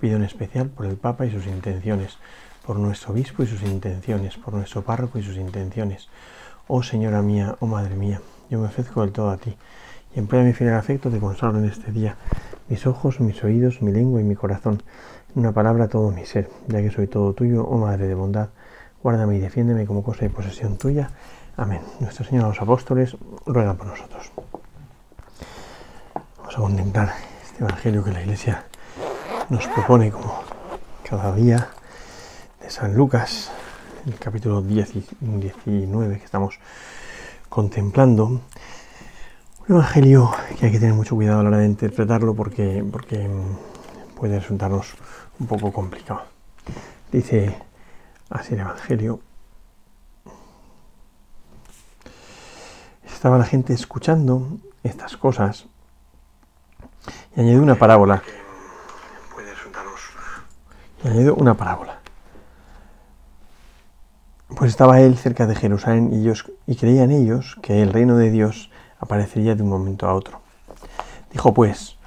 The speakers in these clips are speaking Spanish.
Pido en especial por el Papa y sus intenciones, por nuestro obispo y sus intenciones, por nuestro párroco y sus intenciones. Oh Señora mía, oh Madre mía, yo me ofrezco del todo a ti, y en pleno mi fiel afecto te consagro en este día mis ojos, mis oídos, mi lengua y mi corazón, una palabra todo mi ser, ya que soy todo tuyo, oh Madre de bondad, guárdame y defiéndeme como cosa y posesión tuya. Amén. Nuestro Señor los apóstoles ruega por nosotros. Vamos a contemplar este Evangelio que la Iglesia nos propone como cada día de San Lucas, el capítulo 19 que estamos contemplando. Un evangelio que hay que tener mucho cuidado a la hora de interpretarlo porque, porque puede resultarnos un poco complicado. Dice así el evangelio. Estaba la gente escuchando estas cosas y añadió una parábola. Añadió una parábola. Pues estaba él cerca de Jerusalén y, ellos, y creían ellos que el reino de Dios aparecería de un momento a otro. Dijo pues,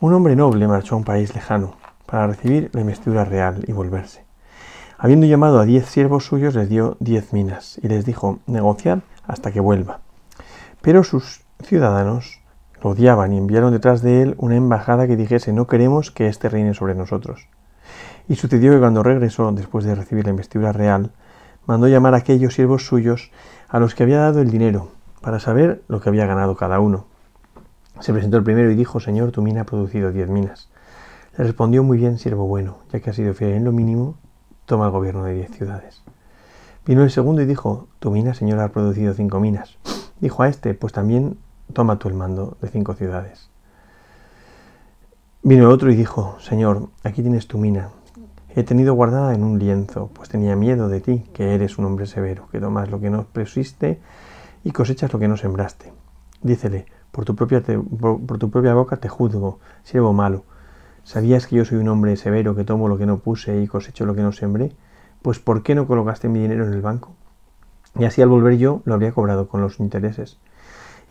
un hombre noble marchó a un país lejano para recibir la investidura real y volverse. Habiendo llamado a diez siervos suyos, les dio diez minas y les dijo, negociad hasta que vuelva. Pero sus ciudadanos lo odiaban y enviaron detrás de él una embajada que dijese, no queremos que éste reine sobre nosotros. Y sucedió que cuando regresó, después de recibir la investidura real, mandó llamar a aquellos siervos suyos a los que había dado el dinero, para saber lo que había ganado cada uno. Se presentó el primero y dijo, Señor, tu mina ha producido diez minas. Le respondió muy bien, siervo bueno, ya que has sido fiel en lo mínimo, toma el gobierno de diez ciudades. Vino el segundo y dijo, tu mina, Señor, ha producido cinco minas. Dijo a este, pues también toma tú el mando de cinco ciudades. Vino el otro y dijo, Señor, aquí tienes tu mina, he tenido guardada en un lienzo, pues tenía miedo de ti, que eres un hombre severo, que tomas lo que no pusiste y cosechas lo que no sembraste. Dícele, por tu propia, por, tu propia boca te juzgo, siervo malo. ¿Sabías que yo soy un hombre severo, que tomo lo que no puse y cosecho lo que no sembré? Pues ¿por qué no colocaste mi dinero en el banco? Y así al volver yo lo habría cobrado con los intereses.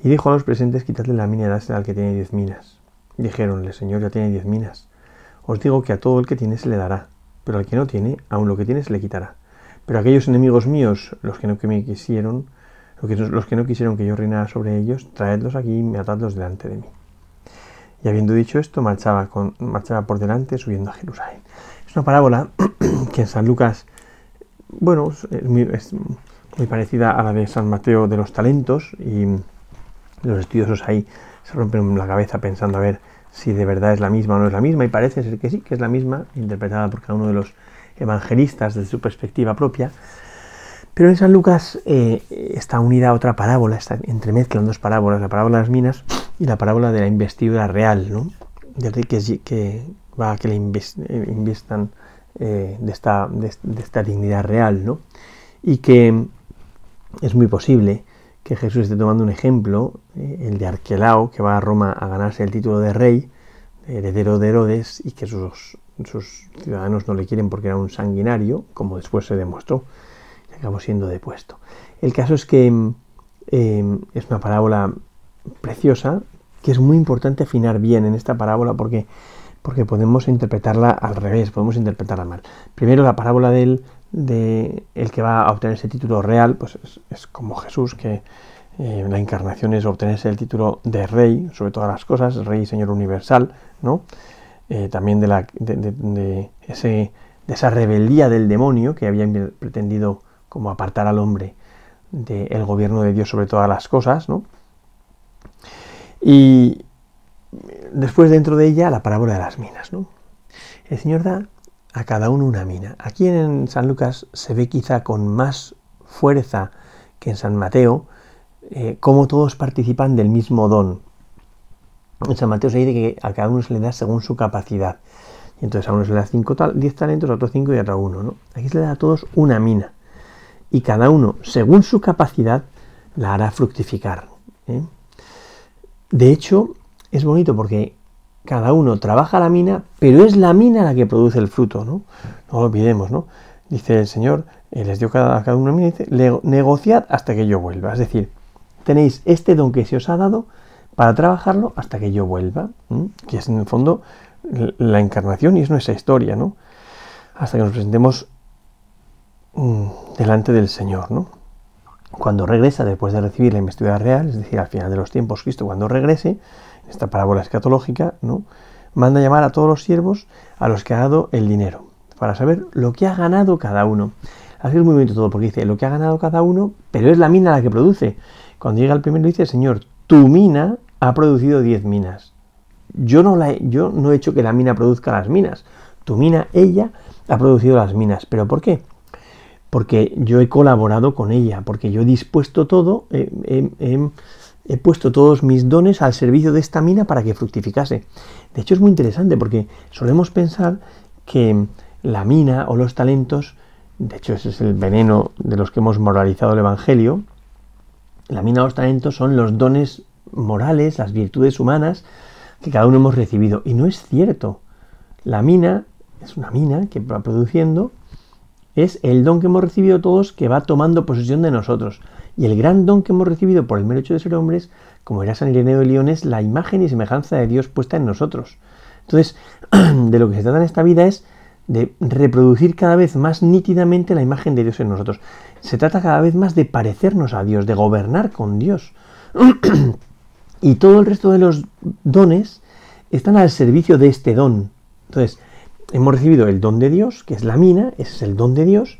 Y dijo a los presentes, quitadle la mina y al que tiene diez minas. Dijéronle, Señor, ya tiene diez minas. Os digo que a todo el que tiene se le dará pero al que no tiene, aun lo que tiene se le quitará. Pero aquellos enemigos míos, los que no que me quisieron, los que no quisieron que yo reinara sobre ellos, traedlos aquí y atadlos delante de mí. Y habiendo dicho esto, marchaba, con, marchaba por delante subiendo a Jerusalén. Es una parábola que en San Lucas, bueno, es muy, es muy parecida a la de San Mateo de los talentos y los estudiosos ahí se rompen la cabeza pensando a ver si de verdad es la misma o no es la misma, y parece ser que sí, que es la misma, interpretada por cada uno de los evangelistas desde su perspectiva propia. Pero en San Lucas eh, está unida a otra parábola, está entremezclan dos parábolas, la parábola de las minas y la parábola de la investidura real, ¿no? del rey que, va a que le eh, eh, de, esta, de, esta, dignidad real, ¿no? y que es muy posible que Jesús esté tomando un ejemplo, eh, el de Arquelao, que va a Roma a ganarse el título de rey, heredero de Herodes, y que sus, ciudadanos no le quieren porque era un sanguinario, como después se demostró, y acabó siendo depuesto. El caso es que em, es una parábola preciosa, que es muy importante afinar bien en esta parábola porque, porque podemos interpretarla al revés, podemos interpretarla mal. Primero la parábola del de el que va a obtener ese título real, pues es, como Jesús, que eh, la encarnación es obtenerse el título de rey sobre todas las cosas, rey y señor universal, ¿no? Eh, también de, la, de, ese, de esa rebeldía del demonio que había pretendido como apartar al hombre del gobierno de Dios sobre todas las cosas, ¿no? Y después dentro de ella la parábola de las minas, ¿no? El Señor da a cada uno una mina. Aquí en San Lucas se ve quizá con más fuerza que en San Mateo, eh, cómo todos participan del mismo don. En San Mateo se dice que a cada uno se le da según su capacidad. Y entonces a uno se le da 10 talentos, a otro 5 y a otro 1. ¿no? Aquí se le da a todos una mina. Y cada uno, según su capacidad, la hará fructificar. ¿eh? De hecho, es bonito porque cada uno trabaja la mina, pero es la mina la que produce el fruto, ¿no? No lo olvidemos, ¿no? Dice el Señor, eh, les dio cada, cada uno una mina, dice, negociad hasta que yo vuelva. Es decir, tenéis este don que se os ha dado para trabajarlo hasta que yo vuelva, que es en el fondo la encarnación y es nuestra historia, ¿no? Hasta que nos presentemos mm, delante del Señor, ¿no? Cuando regresa después de recibir la investidura real, es decir, al final de los tiempos, Cristo cuando regrese, en esta parábola escatológica, ¿no? Manda llamar a todos los siervos a los que ha dado el dinero, para saber lo que ha ganado cada uno. Así es muy bonito todo, porque dice lo que ha ganado cada uno, pero es la mina la que produce. Cuando llega el primero dice, Señor, tu mina ha producido 10 minas. Yo no, la yo no he hecho que la mina produzca las minas. Tu mina, ella, ha producido las minas. ¿Pero por qué? Porque yo he colaborado con ella, porque yo he dispuesto todo, he puesto todos mis dones al servicio de esta mina para que fructificase. De hecho es muy interesante porque solemos pensar que la mina o los talentos, de hecho ese es el veneno de los que hemos moralizado el Evangelio, la mina o los talentos son los dones morales, las virtudes humanas que cada uno hemos recibido. Y no es cierto. La mina es una mina que va produciendo, es el don que hemos recibido todos que va tomando posesión de nosotros. Y el gran don que hemos recibido por el mero hecho de ser hombres, como era San Ireneo de León, es la imagen y semejanza de Dios puesta en nosotros. Entonces, de lo que se trata en esta vida es de reproducir cada vez más nítidamente la imagen de Dios en nosotros. Se trata cada vez más de parecernos a Dios, de gobernar con Dios. Y todo el resto de los dones están al servicio de este don. Entonces, hemos recibido el don de Dios, que es la mina, ese es el don de Dios,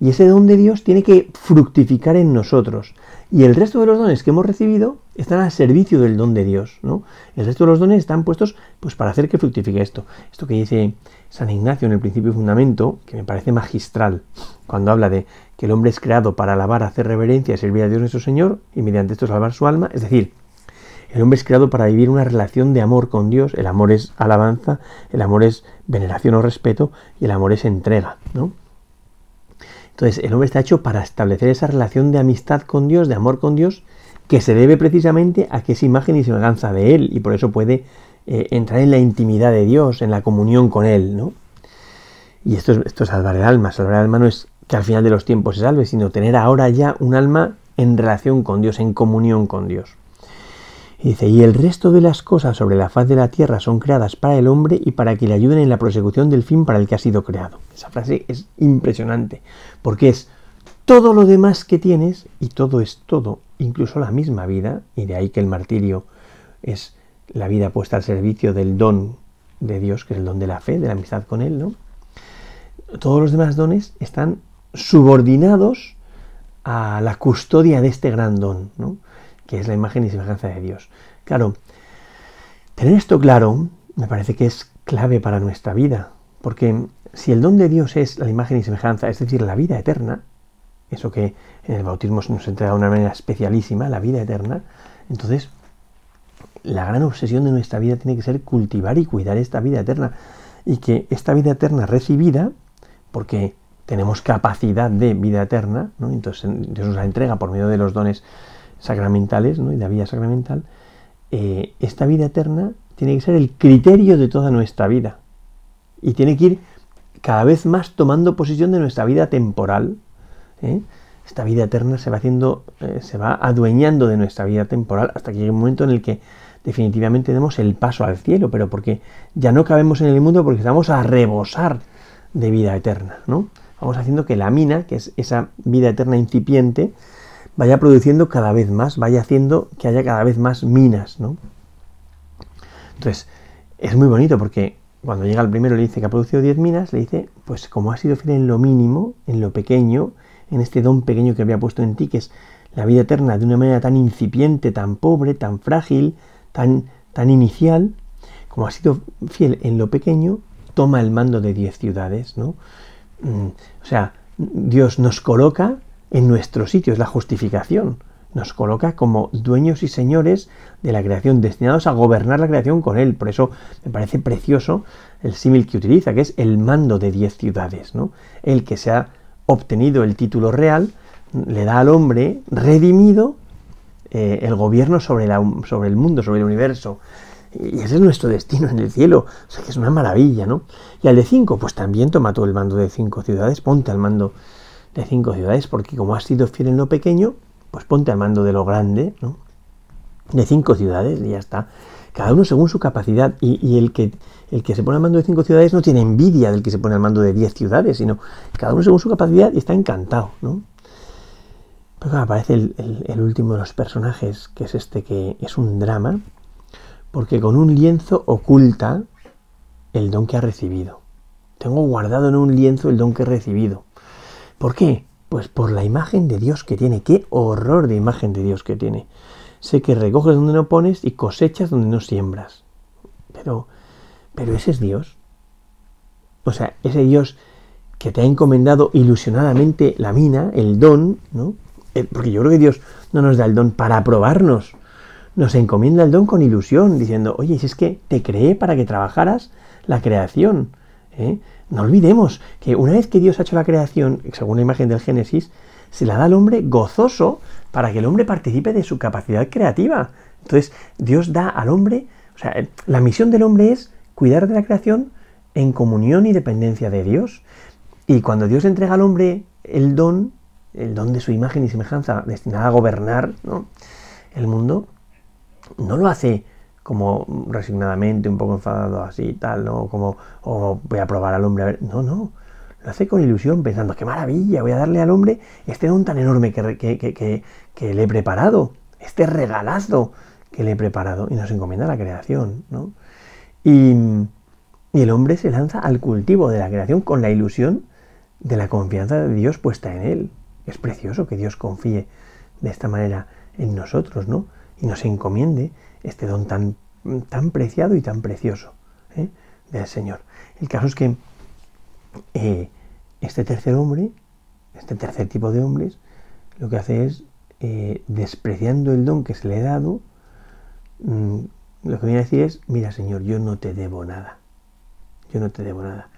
y ese don de Dios tiene que fructificar en nosotros. Y el resto de los dones que hemos recibido están al servicio del don de Dios, ¿no? El resto de los dones están puestos pues para hacer que fructifique esto. Esto que dice San Ignacio en el principio y fundamento, que me parece magistral, cuando habla de que el hombre es creado para alabar, hacer reverencia y servir a Dios nuestro Señor, y mediante esto salvar su alma, es decir, el hombre es creado para vivir una relación de amor con Dios. El amor es alabanza, el amor es veneración o respeto y el amor es entrega, ¿no? Entonces, el hombre está hecho para establecer esa relación de amistad con Dios, de amor con Dios, que se debe precisamente a que es imagen y semejanza de Él y por eso puede eh, entrar en la intimidad de Dios, en la comunión con Él, ¿no? Y esto es, esto es salvar el alma. Salvar el alma no es que al final de los tiempos se salve, sino tener ahora ya un alma en relación con Dios, en comunión con Dios. Y dice, y el resto de las cosas sobre la faz de la tierra son creadas para el hombre y para que le ayuden en la prosecución del fin para el que ha sido creado. Esa frase es impresionante, porque es todo lo demás que tienes y todo es todo, incluso la misma vida, y de ahí que el martirio es la vida puesta al servicio del don de Dios, que es el don de la fe, de la amistad con Él, ¿no? Todos los demás dones están subordinados a la custodia de este gran don, ¿no? Que es la imagen y semejanza de Dios. Claro, tener esto claro me parece que es clave para nuestra vida, porque si el don de Dios es la imagen y semejanza, es decir, la vida eterna, eso que en el bautismo se nos entrega de una manera especialísima, la vida eterna, entonces la gran obsesión de nuestra vida tiene que ser cultivar y cuidar esta vida eterna, y que esta vida eterna recibida, porque tenemos capacidad de vida eterna, ¿no? entonces Dios nos la entrega por medio de los dones sacramentales ¿no? y la vida sacramental, eh, esta vida eterna tiene que ser el criterio de toda nuestra vida. Y tiene que ir cada vez más tomando posesión de nuestra vida temporal. ¿eh? Esta vida eterna se va haciendo, eh, se va adueñando de nuestra vida temporal hasta que llegue un momento en el que definitivamente demos el paso al cielo, pero porque ya no cabemos en el mundo porque estamos a rebosar de vida eterna, ¿no? Vamos haciendo que la mina, que es esa vida eterna incipiente, vaya produciendo cada vez más, vaya haciendo que haya cada vez más minas, ¿no? Entonces, es muy bonito porque cuando llega el primero le dice que ha producido 10 minas, le dice, pues como ha sido fiel en lo mínimo, en lo pequeño, en este don pequeño que había puesto en ti, que es la vida eterna, de una manera tan incipiente, tan pobre, tan frágil, tan, tan inicial, como ha sido fiel en lo pequeño, toma el mando de 10 ciudades, ¿no? Mm, o sea, Dios nos coloca en nuestro sitio, es la justificación. nos coloca como dueños y señores de la creación, destinados a gobernar la creación con él. Por eso me parece precioso el símil que utiliza, que es el mando de diez ciudades. ¿no? El que se ha obtenido el título real le da al hombre redimido eh, el gobierno sobre, el mundo, sobre el universo. Y ese es nuestro destino en el cielo. O sea que es una maravilla, ¿no? Y al de cinco, pues también toma todo el mando de cinco ciudades, ponte al mando de cinco ciudades, porque como has sido fiel en lo pequeño, pues ponte al mando de lo grande, ¿no? De cinco ciudades y ya está. Cada uno según su capacidad. Y, el, que, el que se pone al mando de cinco ciudades no tiene envidia del que se pone al mando de diez ciudades, sino cada uno según su capacidad y está encantado, ¿no? Pero aparece el, el último de los personajes, que es este que es un drama, porque con un lienzo oculta el don que ha recibido. Tengo guardado en un lienzo el don que he recibido. ¿Por qué? Pues por la imagen de Dios que tiene. Qué horror de imagen de Dios que tiene. Sé que recoges donde no pones y cosechas donde no siembras. Pero, pero ese es Dios. O sea, ese Dios que te ha encomendado ilusionadamente la mina, el don, ¿no? Eh, porque yo creo que Dios no nos da el don para probarnos. Nos encomienda el don con ilusión, diciendo, oye, si es que te creé para que trabajaras la creación. ¿Eh? No olvidemos que una vez que Dios ha hecho la creación, según la imagen del Génesis, se la da al hombre gozoso para que el hombre participe de su capacidad creativa. Entonces, Dios da al hombre, o sea, la misión del hombre es cuidar de la creación en comunión y dependencia de Dios. Y cuando Dios entrega al hombre el don, el don de su imagen y semejanza destinada a gobernar el mundo, no lo hace como resignadamente, un poco enfadado así y tal, ¿no? Como, o voy a probar al hombre a ver. No, no. Lo hace con ilusión, pensando, qué maravilla, voy a darle al hombre este don tan enorme que, que, que, le he preparado, este regalazo que le he preparado. Y nos encomienda la creación, ¿no? Y, y el hombre se lanza al cultivo de la creación con la ilusión de la confianza de Dios puesta en él. Es precioso que Dios confíe de esta manera en nosotros, ¿no? Y nos encomiende este don tan, tan preciado y tan precioso ¿eh? del Señor. El caso es que eh, este tercer hombre, este tercer tipo de hombres, lo que hace es, eh, despreciando el don que se le ha dado, mm, lo que viene a decir es, mira Señor, yo no te debo nada. Yo no te debo nada.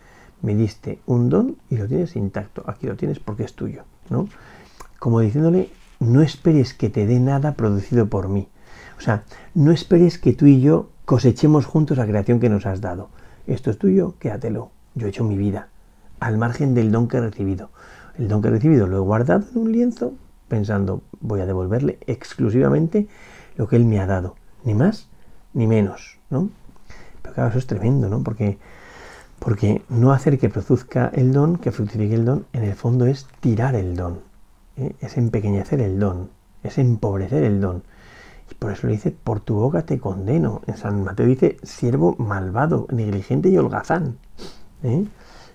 Me diste un don y lo tienes intacto. Aquí lo tienes porque es tuyo. ¿no? Como diciéndole, no esperes que te dé nada producido por mí. O sea, no esperes que tú y yo cosechemos juntos la creación que nos has dado. Esto es tuyo, quédatelo. Yo he hecho mi vida, al margen del don que he recibido. El don que he recibido lo he guardado en un lienzo pensando, voy a devolverle exclusivamente lo que él me ha dado, ni más ni menos, ¿no? Pero claro, eso es tremendo, ¿no? Porque, porque no hacer que produzca el don, que fructifique el don, en el fondo es tirar el don, ¿eh? es empequeñecer el don, es empobrecer el don. Por eso le dice, por tu boca te condeno. En San Mateo dice, siervo malvado, negligente y holgazán. ¿eh?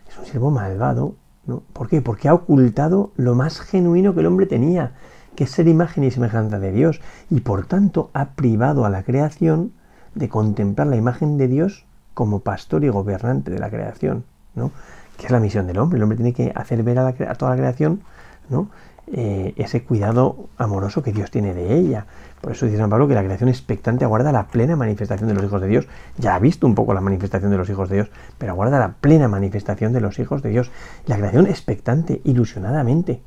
Es un siervo malvado. ¿no? ¿Por qué? Porque ha ocultado lo más genuino que el hombre tenía, que es ser imagen y semejanza de Dios. Y por tanto ha privado a la creación de contemplar la imagen de Dios como pastor y gobernante de la creación. ¿no? Que es la misión del hombre. El hombre tiene que hacer ver a, a toda la creación ¿no? Eh, ese cuidado amoroso que Dios tiene de ella. Por eso dice San Pablo que la creación expectante aguarda la plena manifestación de los hijos de Dios. Ya ha visto un poco la manifestación de los hijos de Dios, pero aguarda la plena manifestación de los hijos de Dios. La creación expectante, ilusionadamente.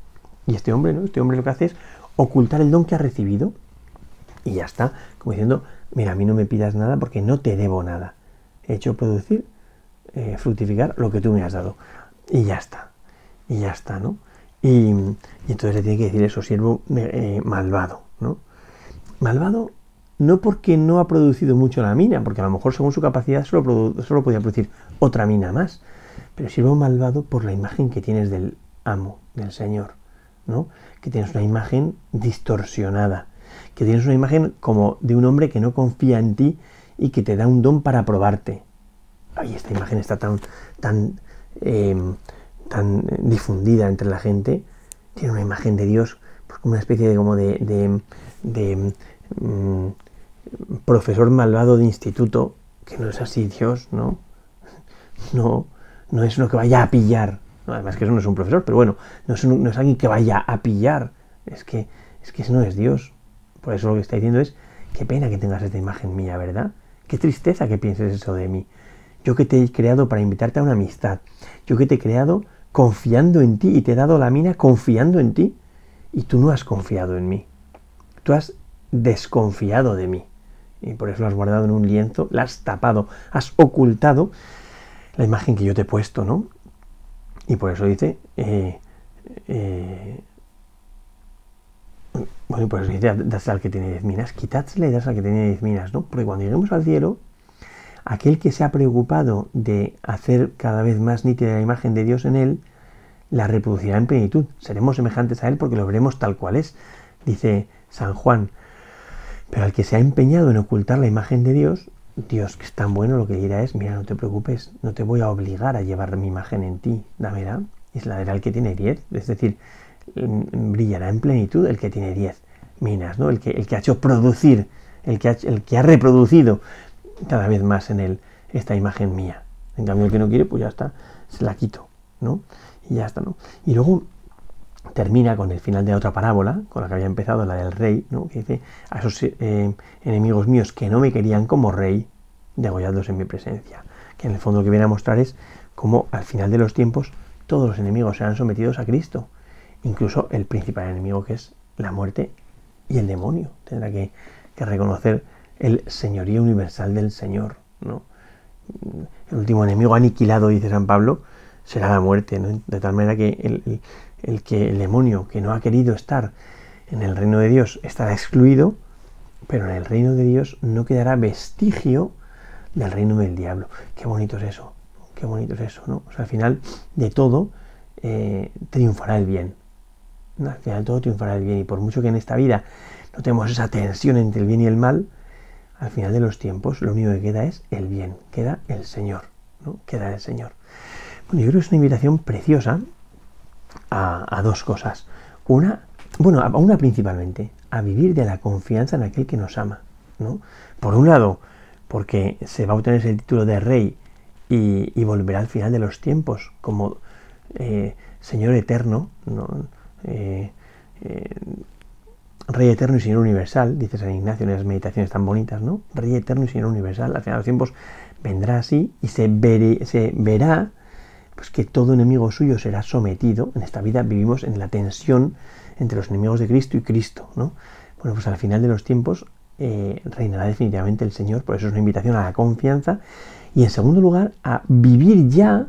Y este hombre, ¿no? Este hombre lo que hace es ocultar el don que ha recibido y ya está, como diciendo, mira, a mí no me pidas nada porque no te debo nada. He hecho producir, eh, fructificar lo que tú me has dado. Y ya está. Y ya está, ¿no? Y, entonces le tiene que decir eso, siervo eh, malvado, ¿no? Malvado no porque no ha producido mucho la mina, porque a lo mejor según su capacidad solo, solo podía producir otra mina más, pero siervo malvado por la imagen que tienes del amo, del Señor, ¿no? Que tienes una imagen distorsionada, que tienes una imagen como de un hombre que no confía en ti y que te da un don para probarte. Ay, esta imagen está tan, tan em, tan difundida entre la gente, tiene una imagen de Dios pues, como una especie de, como de, de, mm, profesor malvado de instituto, que no es así Dios, ¿no? No, no es uno que vaya a pillar. además que eso no es un profesor, pero bueno, no es, no es alguien que vaya a pillar. Es que, es que no es Dios. Por eso lo que está diciendo es, qué pena que tengas esta imagen mía, ¿verdad? Qué tristeza que pienses eso de mí. Yo que te he creado para invitarte a una amistad. Yo que te he creado confiando en ti y te he dado la mina confiando en ti. Y tú no has confiado en mí. Tú has desconfiado de mí. Y por eso lo has guardado en un lienzo, la has tapado, has ocultado la imagen que yo te he puesto, ¿no? Y por eso dice, eh, eh, bueno, por eso dice, das al que tiene diez minas, quitádsele y das al que tiene diez minas, ¿no? Porque cuando lleguemos al cielo, aquel que se ha preocupado de hacer cada vez más nítida la imagen de Dios en él, la reproducirá en plenitud. Seremos semejantes a él porque lo veremos tal cual es, dice San Juan. Pero al que se ha empeñado en ocultar la imagen de Dios, Dios, que es tan bueno, lo que dirá es, mira, no te preocupes, no te voy a obligar a llevar mi imagen en ti, dámela. Es la del que tiene 10, es decir, mm, brillará en plenitud el que tiene 10 minas, ¿no? El que, el que ha hecho producir, el que el que ha reproducido cada vez más en él esta imagen mía. En cambio, el que no quiere, pues ya está, se la quito, ¿no? Y ya está, ¿no? Y luego termina con el final de otra parábola, con la que había empezado, la del rey, ¿no? que dice, a esos eh, enemigos míos que no me querían como rey, degolladlos en mi presencia. Que en el fondo lo que viene a mostrar es cómo al final de los tiempos todos los enemigos serán sometidos a Cristo, incluso el principal enemigo que es la muerte y el demonio. Tendrá que, reconocer el señorío universal del Señor. ¿no? El último enemigo aniquilado, dice San Pablo, será la muerte, de tal manera que el, el que el demonio que no ha querido estar en el reino de Dios estará excluido, pero en el reino de Dios no quedará vestigio del reino del diablo. Qué bonito es eso, qué bonito es eso, ¿no? O sea, al final de todo eh, triunfará el bien. Al final de todo triunfará el bien. Y por mucho que en esta vida no tenemos esa tensión entre el bien y el mal, al final de los tiempos lo único que queda es el bien, queda el Señor, ¿no? Queda el Señor. Bueno, yo creo que es una invitación preciosa a, dos cosas. Una, bueno, a una principalmente, a vivir de la confianza en aquel que nos ama. ¿no? Por un lado, porque se va a obtener ese título de rey y, volverá al final de los tiempos como eh, Señor eterno, eh, eh, Rey eterno y Señor universal, dice San Ignacio en esas meditaciones tan bonitas, ¿no? Rey eterno y Señor universal, al final de los tiempos vendrá así y se, se verá pues que todo enemigo suyo será sometido. En esta vida vivimos en la tensión entre los enemigos de Cristo y Cristo, ¿no? Bueno, pues al final de los tiempos eh, reinará definitivamente el Señor, por eso es una invitación a la confianza y en segundo lugar a vivir ya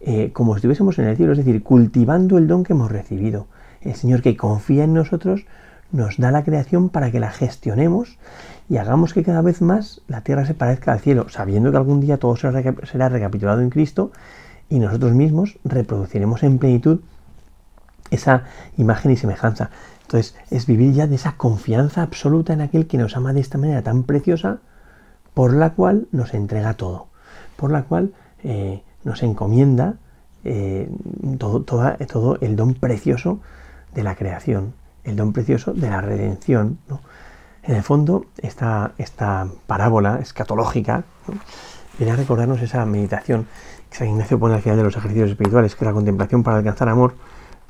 eh, como estuviésemos en el cielo, es decir, cultivando el don que hemos recibido. El Señor que confía en nosotros nos da la creación para que la gestionemos y hagamos que cada vez más la tierra se parezca al cielo, sabiendo que algún día todo será recapitulado en Cristo y nosotros mismos reproduciremos en plenitud esa imagen y semejanza. Entonces, es vivir ya de esa confianza absoluta en aquel que nos ama de esta manera tan preciosa, por la cual nos entrega todo, por la cual eh, nos encomienda eh, todo, todo, el don precioso de la creación, el don precioso de la redención. En el fondo, esta, esta parábola escatológica viene a recordarnos esa meditación San Ignacio pone al final de los ejercicios espirituales, que es la contemplación para alcanzar amor,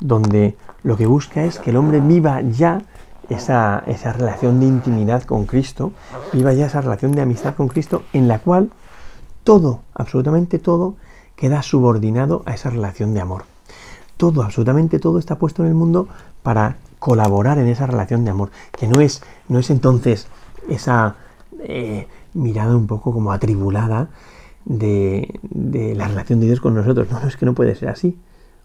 donde lo que busca es que el hombre viva ya esa, esa relación de intimidad con Cristo, viva ya esa relación de amistad con Cristo, en la cual todo, absolutamente todo, queda subordinado a esa relación de amor. Todo, absolutamente todo está puesto en el mundo para colaborar en esa relación de amor, que no es, no es entonces esa eh, mirada un poco como atribulada de, la relación de Dios con nosotros. No, no, es que no puede ser así.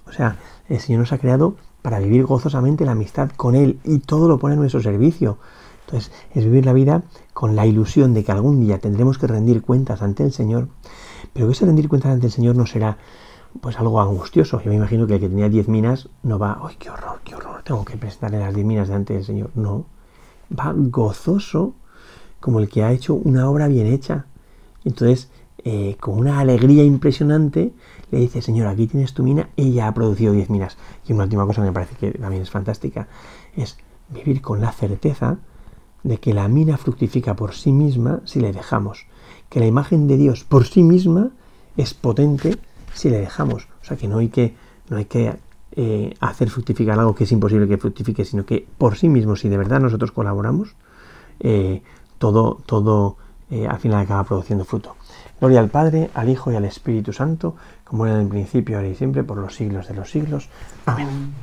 O sea, el Señor nos ha creado para vivir gozosamente la amistad con Él y todo lo pone a nuestro servicio. Entonces, es vivir la vida con la ilusión de que algún día tendremos que rendir cuentas ante el Señor, pero que ese rendir cuentas ante el Señor no será pues algo angustioso. Yo me imagino que el que tenía 10 minas no va, ¡ay, qué horror, qué horror! Tengo que presentarle las 10 minas delante del Señor. No, va gozoso como el que ha hecho una obra bien hecha. Entonces, eh, con una alegría impresionante, le dice, Señor, aquí tienes tu mina, ella ha producido 10 minas. Y una última cosa que me parece que también es fantástica, es vivir con la certeza de que la mina fructifica por sí misma si le dejamos, que la imagen de Dios por sí misma es potente si le dejamos. O sea que no hay que, no hay que eh, hacer fructificar algo que es imposible que fructifique, sino que por sí mismo, si de verdad nosotros colaboramos, eh, todo, todo eh, al final acaba produciendo fruto. Gloria al Padre, al Hijo y al Espíritu Santo, como era en el principio, ahora y siempre, por los siglos de los siglos. Amén.